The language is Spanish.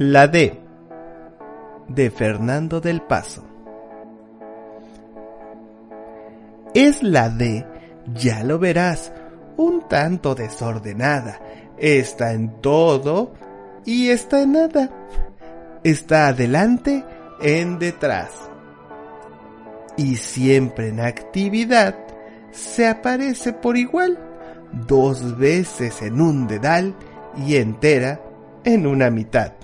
La D de Fernando del Paso. Es la D, ya lo verás, un tanto desordenada. Está en todo y está en nada. Está adelante, en detrás. Y siempre en actividad se aparece por igual, dos veces en un dedal y entera en una mitad.